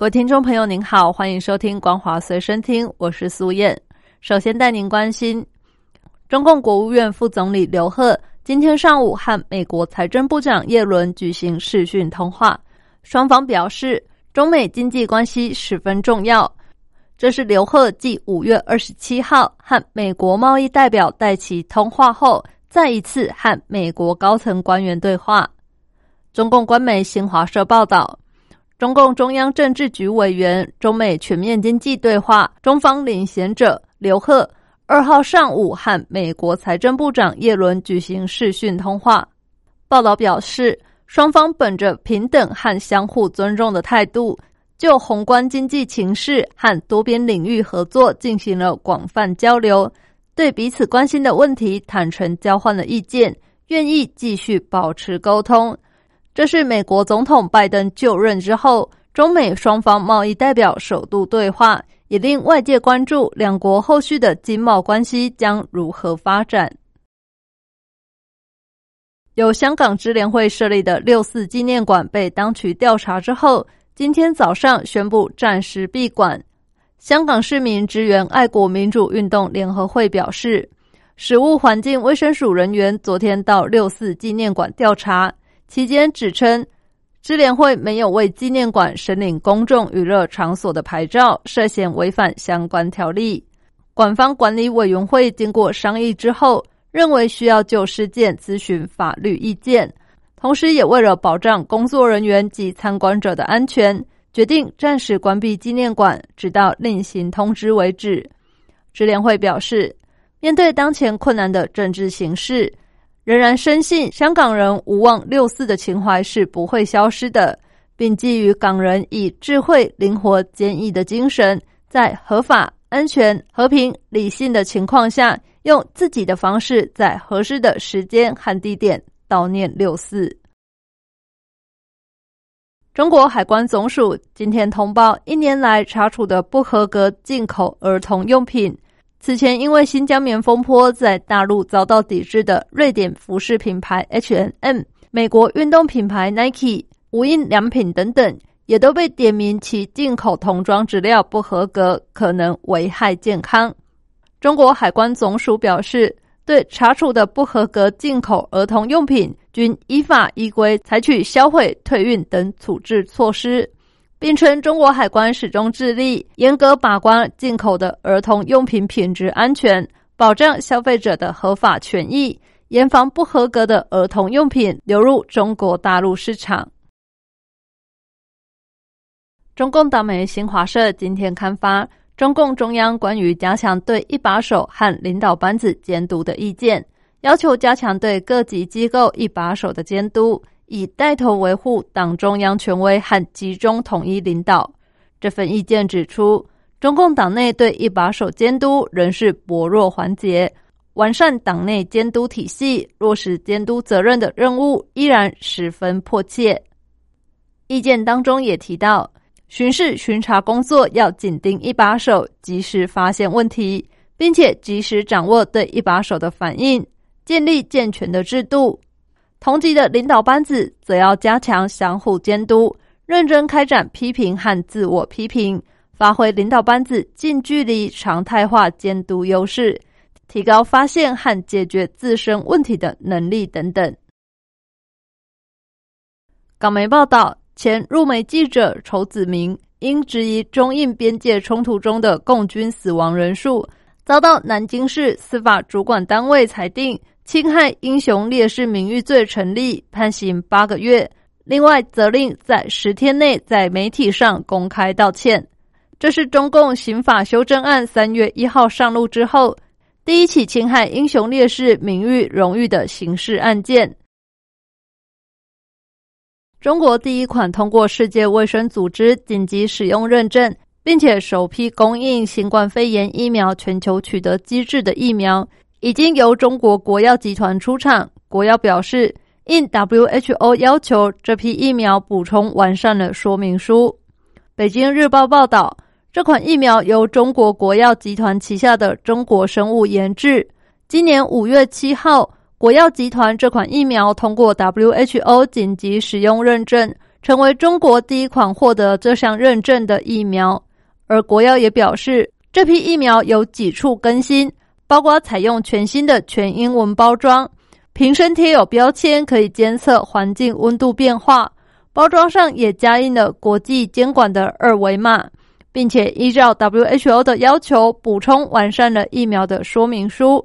各位听众朋友，您好，欢迎收听《光华随身听》，我是苏燕。首先带您关心，中共国务院副总理刘鹤今天上午和美国财政部长耶伦举行视讯通话，双方表示中美经济关系十分重要。这是刘鹤继五月二十七号和美国贸易代表戴奇通话后，再一次和美国高层官员对话。中共官媒新华社报道。中共中央政治局委员、中美全面经济对话中方领衔者刘鹤二号上午和美国财政部长耶伦举行视讯通话。报道表示，双方本着平等和相互尊重的态度，就宏观经济情势和多边领域合作进行了广泛交流，对彼此关心的问题坦诚交换了意见，愿意继续保持沟通。这是美国总统拜登就任之后，中美双方贸易代表首度对话，也令外界关注两国后续的经贸关系将如何发展。由香港支联会设立的六四纪念馆被当局调查之后，今天早上宣布暂时闭馆。香港市民支援爱国民主运动联合会表示，食物环境卫生署人员昨天到六四纪念馆调查。期间指称，支联会没有为纪念馆申领公众娱乐场所的牌照，涉嫌违反相关条例。馆方管理委员会经过商议之后，认为需要就事件咨询法律意见，同时也为了保障工作人员及参观者的安全，决定暂时关闭纪念馆，直到另行通知为止。支联会表示，面对当前困难的政治形势。仍然深信香港人无忘六四的情怀是不会消失的，并基于港人以智慧、灵活、坚毅的精神，在合法、安全、和平、理性的情况下，用自己的方式，在合适的时间和地点悼念六四。中国海关总署今天通报，一年来查处的不合格进口儿童用品。此前，因为新疆棉风波在大陆遭到抵制的瑞典服饰品牌 H&M、美国运动品牌 Nike、无印良品等等，也都被点名其进口童装质料不合格，可能危害健康。中国海关总署表示，对查处的不合格进口儿童用品，均依法依规采取销毁、退运等处置措施。并称，中国海关始终致力严格把关进口的儿童用品品质安全，保障消费者的合法权益，严防不合格的儿童用品流入中国大陆市场。中共党媒新华社今天刊发中共中央关于加强对一把手和领导班子监督的意见，要求加强对各级机构一把手的监督。以带头维护党中央权威和集中统一领导。这份意见指出，中共党内对一把手监督仍是薄弱环节，完善党内监督体系、落实监督责任的任务依然十分迫切。意见当中也提到，巡视巡查工作要紧盯一把手，及时发现问题，并且及时掌握对一把手的反应，建立健全的制度。同级的领导班子则要加强相互监督，认真开展批评和自我批评，发挥领导班子近距离常态化监督优势，提高发现和解决自身问题的能力等等。港媒报道，前入媒记者仇子明因质疑中印边界冲突中的共军死亡人数，遭到南京市司法主管单位裁定。侵害英雄烈士名誉罪成立，判刑八个月。另外，责令在十天内在媒体上公开道歉。这是中共刑法修正案三月一号上路之后第一起侵害英雄烈士名誉荣誉的刑事案件。中国第一款通过世界卫生组织紧急使用认证。并且首批供应新冠肺炎疫苗全球取得机制的疫苗，已经由中国国药集团出厂。国药表示，应 WHO 要求，这批疫苗补充完善了说明书。北京日报报道，这款疫苗由中国国药集团旗下的中国生物研制。今年五月七号，国药集团这款疫苗通过 WHO 紧急使用认证，成为中国第一款获得这项认证的疫苗。而国药也表示，这批疫苗有几处更新，包括采用全新的全英文包装，瓶身贴有标签可以监测环境温度变化，包装上也加印了国际监管的二维码，并且依照 WHO 的要求补充完善了疫苗的说明书。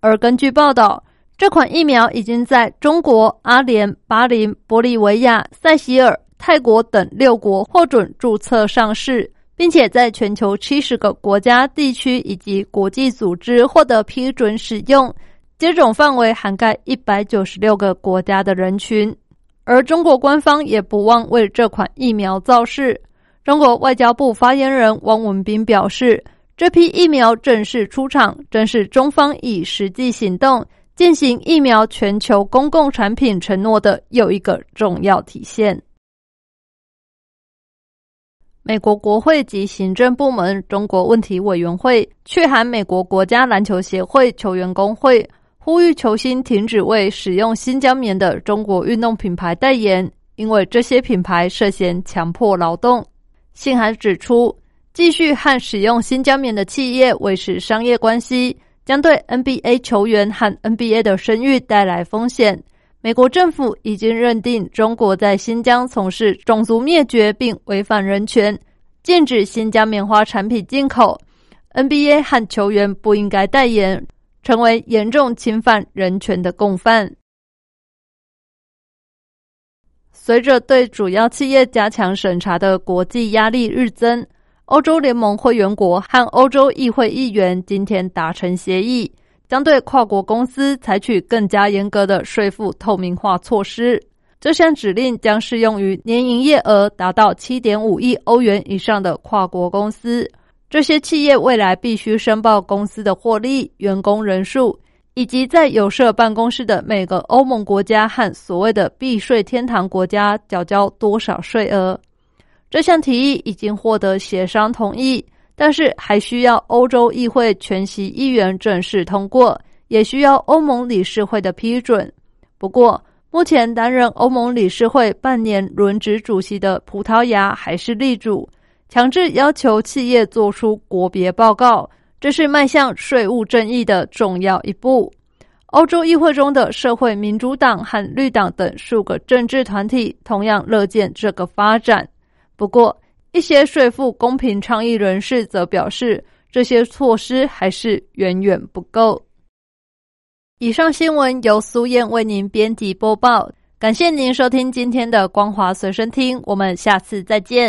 而根据报道，这款疫苗已经在中国、阿联、巴林、玻利维亚、塞西尔、泰国等六国获准注册上市。并且在全球七十个国家、地区以及国际组织获得批准使用，接种范围涵盖一百九十六个国家的人群。而中国官方也不忘为这款疫苗造势。中国外交部发言人汪文斌表示：“这批疫苗正式出厂，正是中方以实际行动进行疫苗全球公共产品承诺的又一个重要体现。”美国国会及行政部门中国问题委员会去函美国国家篮球协会球员工会，呼吁球星停止为使用新疆棉的中国运动品牌代言，因为这些品牌涉嫌强迫劳动。信函指出，继续和使用新疆棉的企业维持商业关系，将对 NBA 球员和 NBA 的声誉带来风险。美国政府已经认定中国在新疆从事种族灭绝并违反人权，禁止新疆棉花产品进口。NBA 和球员不应该代言，成为严重侵犯人权的共犯。随着对主要企业加强审查的国际压力日增，欧洲联盟会员国和欧洲议会议员今天达成协议。将对跨国公司采取更加严格的税负透明化措施。这项指令将适用于年营业额达到七点五亿欧元以上的跨国公司。这些企业未来必须申报公司的获利、员工人数，以及在有设办公室的每个欧盟国家和所谓的避税天堂国家缴交多少税额。这项提议已经获得协商同意。但是还需要欧洲议会全席议员正式通过，也需要欧盟理事会的批准。不过，目前担任欧盟理事会半年轮值主席的葡萄牙还是力主，强制要求企业做出国别报告，这是迈向税务正义的重要一步。欧洲议会中的社会民主党和绿党等数个政治团体同样乐见这个发展。不过，一些税负公平倡议人士则表示，这些措施还是远远不够。以上新闻由苏燕为您编辑播报，感谢您收听今天的光华随身听，我们下次再见。